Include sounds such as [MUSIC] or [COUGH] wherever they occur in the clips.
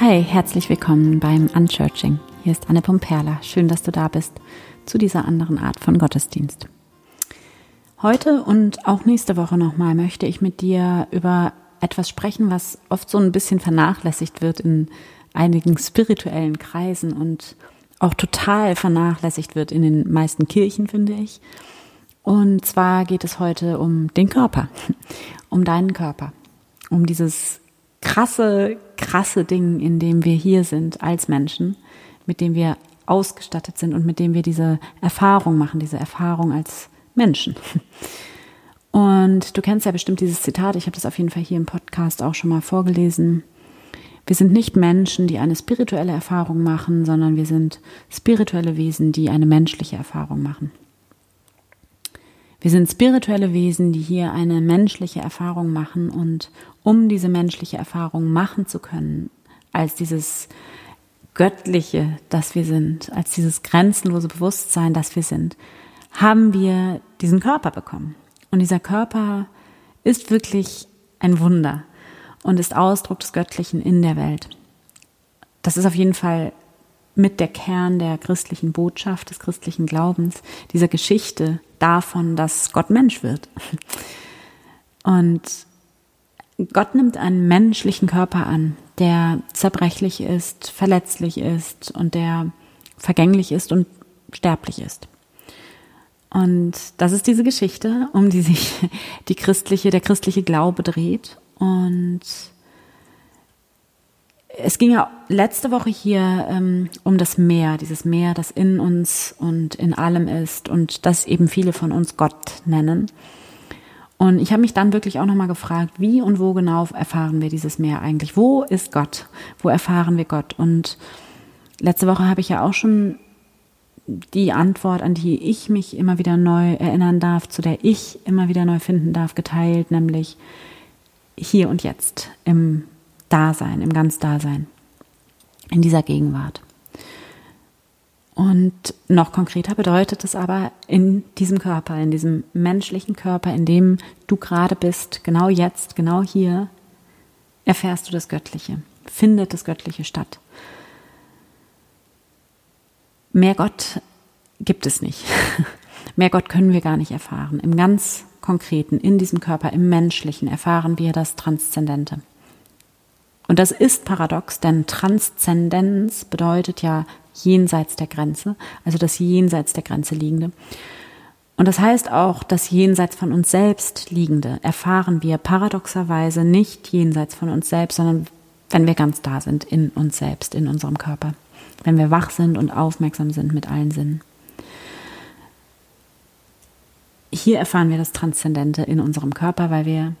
Hi, herzlich willkommen beim Unchurching. Hier ist Anne Pomperla. Schön, dass du da bist zu dieser anderen Art von Gottesdienst. Heute und auch nächste Woche nochmal möchte ich mit dir über etwas sprechen, was oft so ein bisschen vernachlässigt wird in einigen spirituellen Kreisen und auch total vernachlässigt wird in den meisten Kirchen, finde ich. Und zwar geht es heute um den Körper, [LAUGHS] um deinen Körper, um dieses krasse, krasse Ding, in dem wir hier sind als Menschen, mit dem wir ausgestattet sind und mit dem wir diese Erfahrung machen, diese Erfahrung als Menschen. Und du kennst ja bestimmt dieses Zitat, ich habe das auf jeden Fall hier im Podcast auch schon mal vorgelesen. Wir sind nicht Menschen, die eine spirituelle Erfahrung machen, sondern wir sind spirituelle Wesen, die eine menschliche Erfahrung machen. Wir sind spirituelle Wesen, die hier eine menschliche Erfahrung machen und um diese menschliche Erfahrung machen zu können, als dieses Göttliche, das wir sind, als dieses grenzenlose Bewusstsein, das wir sind, haben wir diesen Körper bekommen. Und dieser Körper ist wirklich ein Wunder und ist Ausdruck des Göttlichen in der Welt. Das ist auf jeden Fall mit der Kern der christlichen Botschaft, des christlichen Glaubens, dieser Geschichte davon, dass Gott Mensch wird. Und Gott nimmt einen menschlichen Körper an, der zerbrechlich ist, verletzlich ist und der vergänglich ist und sterblich ist. Und das ist diese Geschichte, um die sich die christliche, der christliche Glaube dreht. Und es ging ja letzte Woche hier ähm, um das Meer, dieses Meer, das in uns und in allem ist und das eben viele von uns Gott nennen. Und ich habe mich dann wirklich auch nochmal gefragt, wie und wo genau erfahren wir dieses Meer eigentlich? Wo ist Gott? Wo erfahren wir Gott? Und letzte Woche habe ich ja auch schon die Antwort, an die ich mich immer wieder neu erinnern darf, zu der ich immer wieder neu finden darf, geteilt, nämlich hier und jetzt, im Dasein, im ganz Dasein, in dieser Gegenwart. Und noch konkreter bedeutet es aber in diesem Körper, in diesem menschlichen Körper, in dem du gerade bist, genau jetzt, genau hier, erfährst du das Göttliche, findet das Göttliche statt. Mehr Gott gibt es nicht. [LAUGHS] Mehr Gott können wir gar nicht erfahren. Im ganz Konkreten, in diesem Körper, im Menschlichen erfahren wir das Transzendente. Und das ist paradox, denn Transzendenz bedeutet ja jenseits der Grenze, also das jenseits der Grenze liegende. Und das heißt auch, das jenseits von uns selbst liegende erfahren wir paradoxerweise nicht jenseits von uns selbst, sondern wenn wir ganz da sind in uns selbst, in unserem Körper wenn wir wach sind und aufmerksam sind mit allen Sinnen. Hier erfahren wir das Transzendente in unserem Körper, weil wir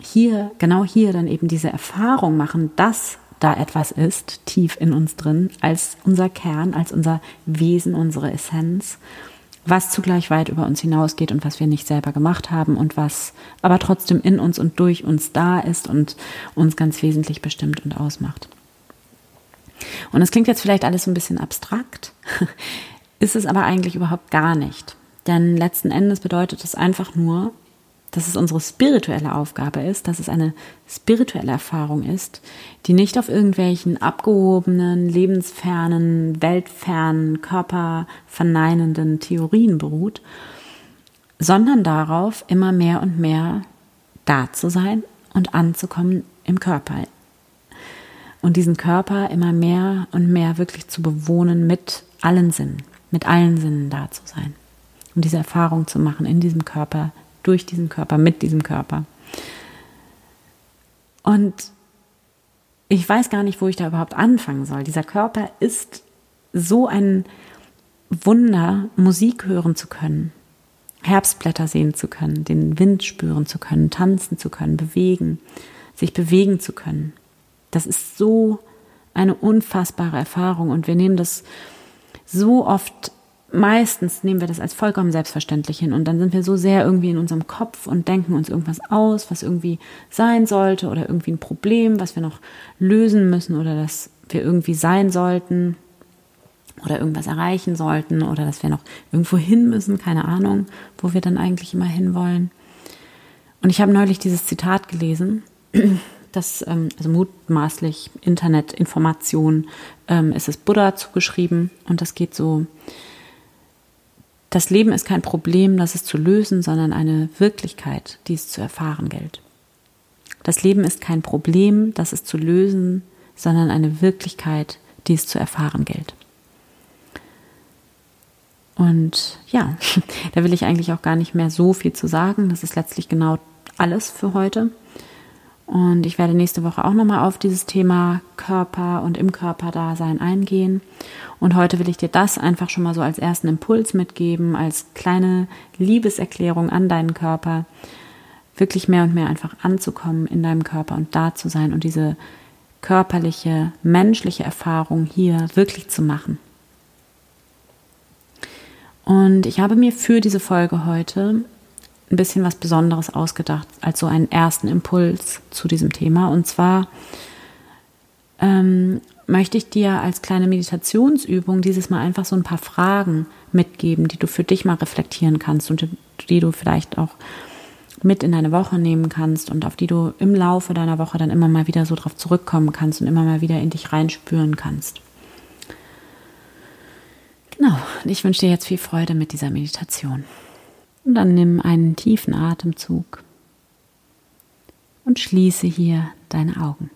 hier, genau hier dann eben diese Erfahrung machen, dass da etwas ist, tief in uns drin, als unser Kern, als unser Wesen, unsere Essenz, was zugleich weit über uns hinausgeht und was wir nicht selber gemacht haben und was aber trotzdem in uns und durch uns da ist und uns ganz wesentlich bestimmt und ausmacht. Und das klingt jetzt vielleicht alles so ein bisschen abstrakt, [LAUGHS] ist es aber eigentlich überhaupt gar nicht. Denn letzten Endes bedeutet es einfach nur, dass es unsere spirituelle Aufgabe ist, dass es eine spirituelle Erfahrung ist, die nicht auf irgendwelchen abgehobenen, lebensfernen, weltfernen, körperverneinenden Theorien beruht, sondern darauf, immer mehr und mehr da zu sein und anzukommen im Körper, und diesen Körper immer mehr und mehr wirklich zu bewohnen mit allen Sinnen, mit allen Sinnen da zu sein. Und diese Erfahrung zu machen in diesem Körper, durch diesen Körper, mit diesem Körper. Und ich weiß gar nicht, wo ich da überhaupt anfangen soll. Dieser Körper ist so ein Wunder, Musik hören zu können, Herbstblätter sehen zu können, den Wind spüren zu können, tanzen zu können, bewegen, sich bewegen zu können. Das ist so eine unfassbare Erfahrung und wir nehmen das so oft, meistens nehmen wir das als vollkommen selbstverständlich hin und dann sind wir so sehr irgendwie in unserem Kopf und denken uns irgendwas aus, was irgendwie sein sollte oder irgendwie ein Problem, was wir noch lösen müssen oder dass wir irgendwie sein sollten oder irgendwas erreichen sollten oder dass wir noch irgendwo hin müssen, keine Ahnung, wo wir dann eigentlich immer hinwollen. Und ich habe neulich dieses Zitat gelesen [CLEARS THROAT] das, ähm, also mutmaßlich Internetinformation, ähm, ist es Buddha zugeschrieben und das geht so, das Leben ist kein Problem, das es zu lösen, sondern eine Wirklichkeit, die es zu erfahren gilt. Das Leben ist kein Problem, das es zu lösen, sondern eine Wirklichkeit, die es zu erfahren gilt. Und ja, [LAUGHS] da will ich eigentlich auch gar nicht mehr so viel zu sagen. Das ist letztlich genau alles für heute. Und ich werde nächste Woche auch nochmal auf dieses Thema Körper und im Körperdasein eingehen. Und heute will ich dir das einfach schon mal so als ersten Impuls mitgeben, als kleine Liebeserklärung an deinen Körper, wirklich mehr und mehr einfach anzukommen in deinem Körper und da zu sein und diese körperliche, menschliche Erfahrung hier wirklich zu machen. Und ich habe mir für diese Folge heute ein bisschen was Besonderes ausgedacht, als so einen ersten Impuls zu diesem Thema. Und zwar ähm, möchte ich dir als kleine Meditationsübung dieses Mal einfach so ein paar Fragen mitgeben, die du für dich mal reflektieren kannst und die du vielleicht auch mit in deine Woche nehmen kannst und auf die du im Laufe deiner Woche dann immer mal wieder so drauf zurückkommen kannst und immer mal wieder in dich reinspüren kannst. Genau, ich wünsche dir jetzt viel Freude mit dieser Meditation. Und dann nimm einen tiefen Atemzug und schließe hier deine Augen.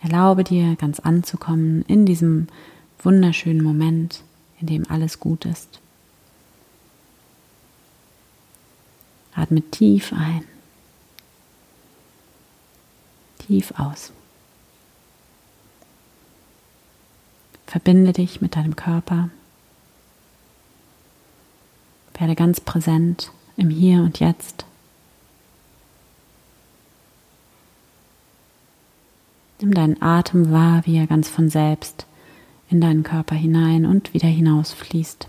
Erlaube dir ganz anzukommen in diesem wunderschönen Moment, in dem alles gut ist. Atme tief ein, tief aus. Verbinde dich mit deinem Körper. Werde ganz präsent im Hier und Jetzt. Nimm deinen Atem wahr, wie er ganz von selbst in deinen Körper hinein und wieder hinausfließt.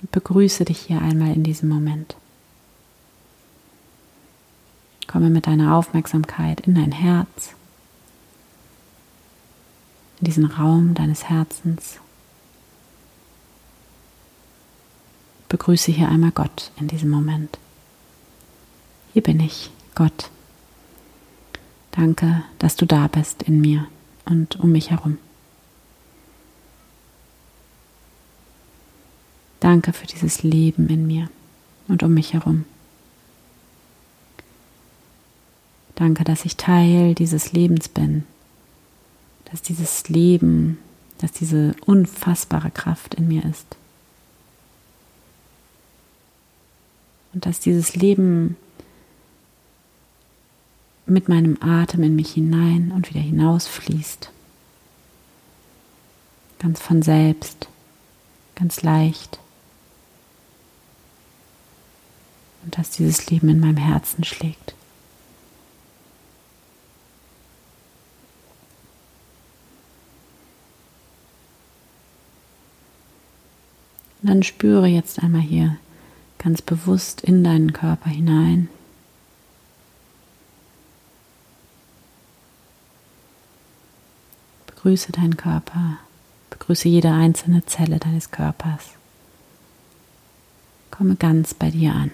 Und begrüße dich hier einmal in diesem Moment. Komme mit deiner Aufmerksamkeit in dein Herz, in diesen Raum deines Herzens. Begrüße hier einmal Gott in diesem Moment. Hier bin ich, Gott. Danke, dass du da bist in mir und um mich herum. Danke für dieses Leben in mir und um mich herum. Danke, dass ich Teil dieses Lebens bin, dass dieses Leben, dass diese unfassbare Kraft in mir ist. Und dass dieses Leben mit meinem Atem in mich hinein und wieder hinausfließt. Ganz von selbst, ganz leicht. Und dass dieses Leben in meinem Herzen schlägt. Und dann spüre jetzt einmal hier ganz bewusst in deinen Körper hinein. Begrüße deinen Körper, begrüße jede einzelne Zelle deines Körpers. Komme ganz bei dir an.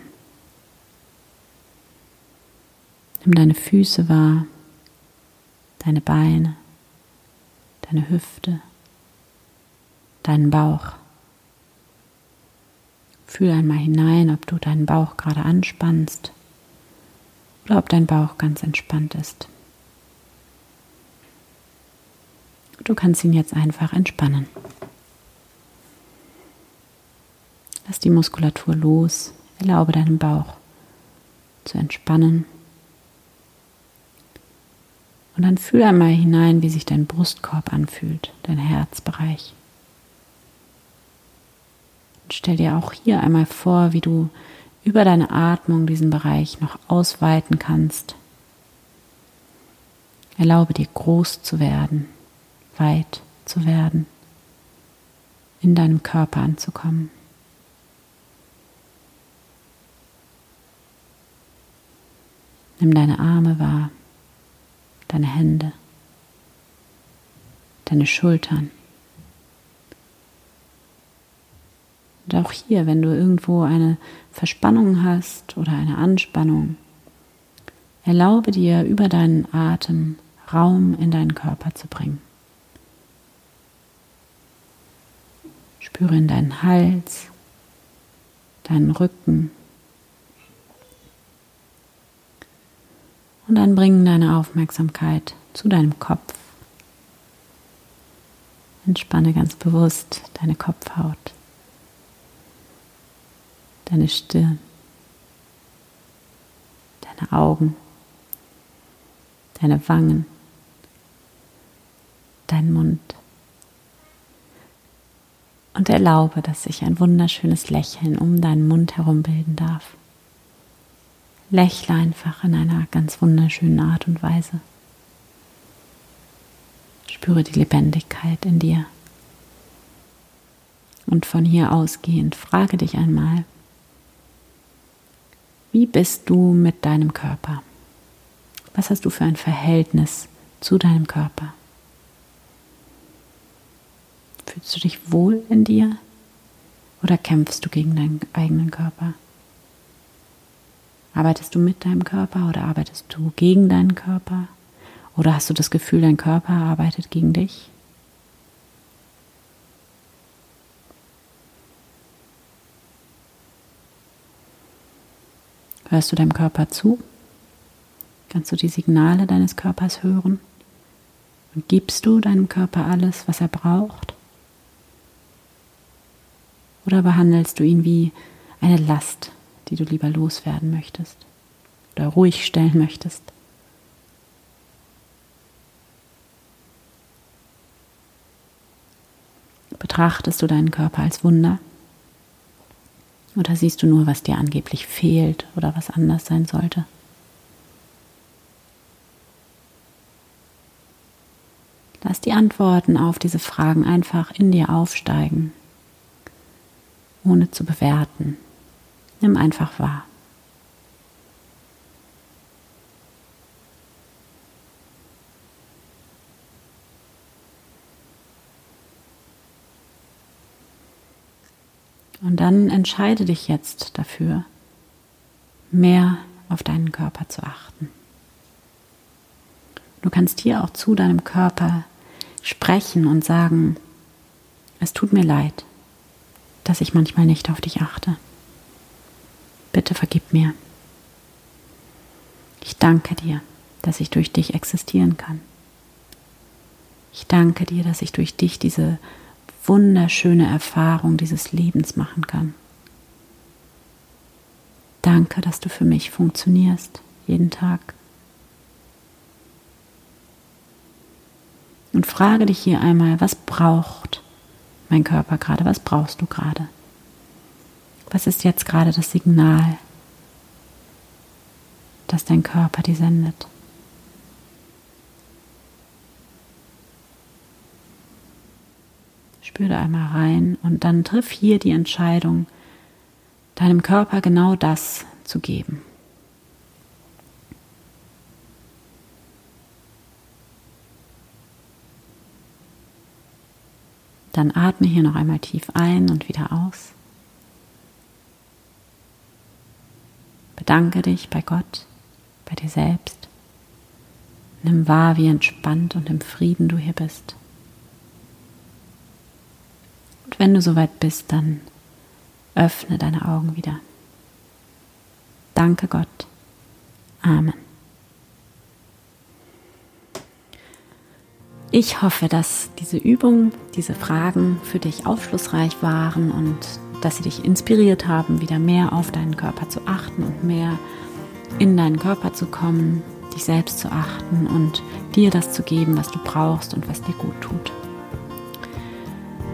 Nimm deine Füße wahr, deine Beine, deine Hüfte, deinen Bauch. Fühl einmal hinein, ob du deinen Bauch gerade anspannst oder ob dein Bauch ganz entspannt ist. Du kannst ihn jetzt einfach entspannen. Lass die Muskulatur los, erlaube deinem Bauch zu entspannen. Und dann fühl einmal hinein, wie sich dein Brustkorb anfühlt, dein Herzbereich. Stell dir auch hier einmal vor, wie du über deine Atmung diesen Bereich noch ausweiten kannst. Erlaube dir groß zu werden, weit zu werden, in deinem Körper anzukommen. Nimm deine Arme wahr, deine Hände, deine Schultern. Und auch hier, wenn du irgendwo eine Verspannung hast oder eine Anspannung, erlaube dir über deinen Atem Raum in deinen Körper zu bringen. Spüre in deinen Hals, deinen Rücken. Und dann bringen deine Aufmerksamkeit zu deinem Kopf. Entspanne ganz bewusst deine Kopfhaut, deine Stirn, deine Augen, deine Wangen, dein Mund. Und erlaube, dass sich ein wunderschönes Lächeln um deinen Mund herum bilden darf. Lächle einfach in einer ganz wunderschönen Art und Weise. Spüre die Lebendigkeit in dir. Und von hier ausgehend frage dich einmal, wie bist du mit deinem Körper? Was hast du für ein Verhältnis zu deinem Körper? Fühlst du dich wohl in dir oder kämpfst du gegen deinen eigenen Körper? Arbeitest du mit deinem Körper oder arbeitest du gegen deinen Körper? Oder hast du das Gefühl, dein Körper arbeitet gegen dich? Hörst du deinem Körper zu? Kannst du die Signale deines Körpers hören? Und gibst du deinem Körper alles, was er braucht? Oder behandelst du ihn wie eine Last, die du lieber loswerden möchtest oder ruhig stellen möchtest? Betrachtest du deinen Körper als Wunder? Oder siehst du nur, was dir angeblich fehlt oder was anders sein sollte? Lass die Antworten auf diese Fragen einfach in dir aufsteigen, ohne zu bewerten. Nimm einfach wahr. Und dann entscheide dich jetzt dafür, mehr auf deinen Körper zu achten. Du kannst hier auch zu deinem Körper sprechen und sagen, es tut mir leid, dass ich manchmal nicht auf dich achte. Bitte vergib mir. Ich danke dir, dass ich durch dich existieren kann. Ich danke dir, dass ich durch dich diese wunderschöne Erfahrung dieses Lebens machen kann. Danke, dass du für mich funktionierst, jeden Tag. Und frage dich hier einmal, was braucht mein Körper gerade? Was brauchst du gerade? Was ist jetzt gerade das Signal, das dein Körper dir sendet? Spür da einmal rein und dann triff hier die Entscheidung, deinem Körper genau das zu geben. Dann atme hier noch einmal tief ein und wieder aus. Bedanke dich bei Gott, bei dir selbst. Nimm wahr, wie entspannt und im Frieden du hier bist. Wenn du soweit bist, dann öffne deine Augen wieder. Danke Gott. Amen. Ich hoffe, dass diese Übung, diese Fragen für dich aufschlussreich waren und dass sie dich inspiriert haben, wieder mehr auf deinen Körper zu achten und mehr in deinen Körper zu kommen, dich selbst zu achten und dir das zu geben, was du brauchst und was dir gut tut.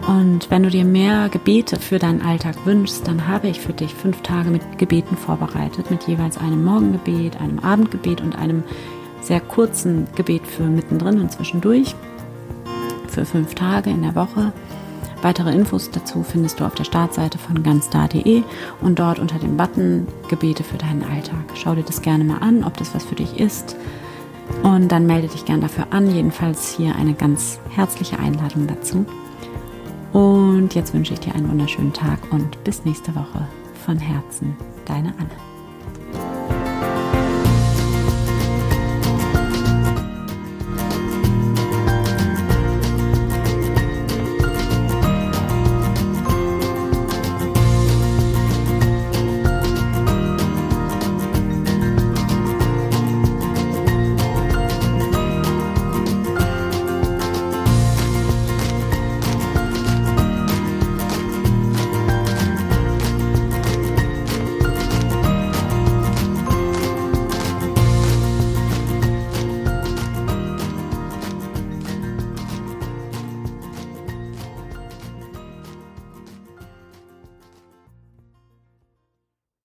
Und wenn du dir mehr Gebete für deinen Alltag wünschst, dann habe ich für dich fünf Tage mit Gebeten vorbereitet, mit jeweils einem Morgengebet, einem Abendgebet und einem sehr kurzen Gebet für mittendrin und zwischendurch für fünf Tage in der Woche. Weitere Infos dazu findest du auf der Startseite von ganzda.de und dort unter dem Button Gebete für deinen Alltag. Schau dir das gerne mal an, ob das was für dich ist. Und dann melde dich gerne dafür an. Jedenfalls hier eine ganz herzliche Einladung dazu. Und jetzt wünsche ich dir einen wunderschönen Tag und bis nächste Woche. Von Herzen, deine Anne.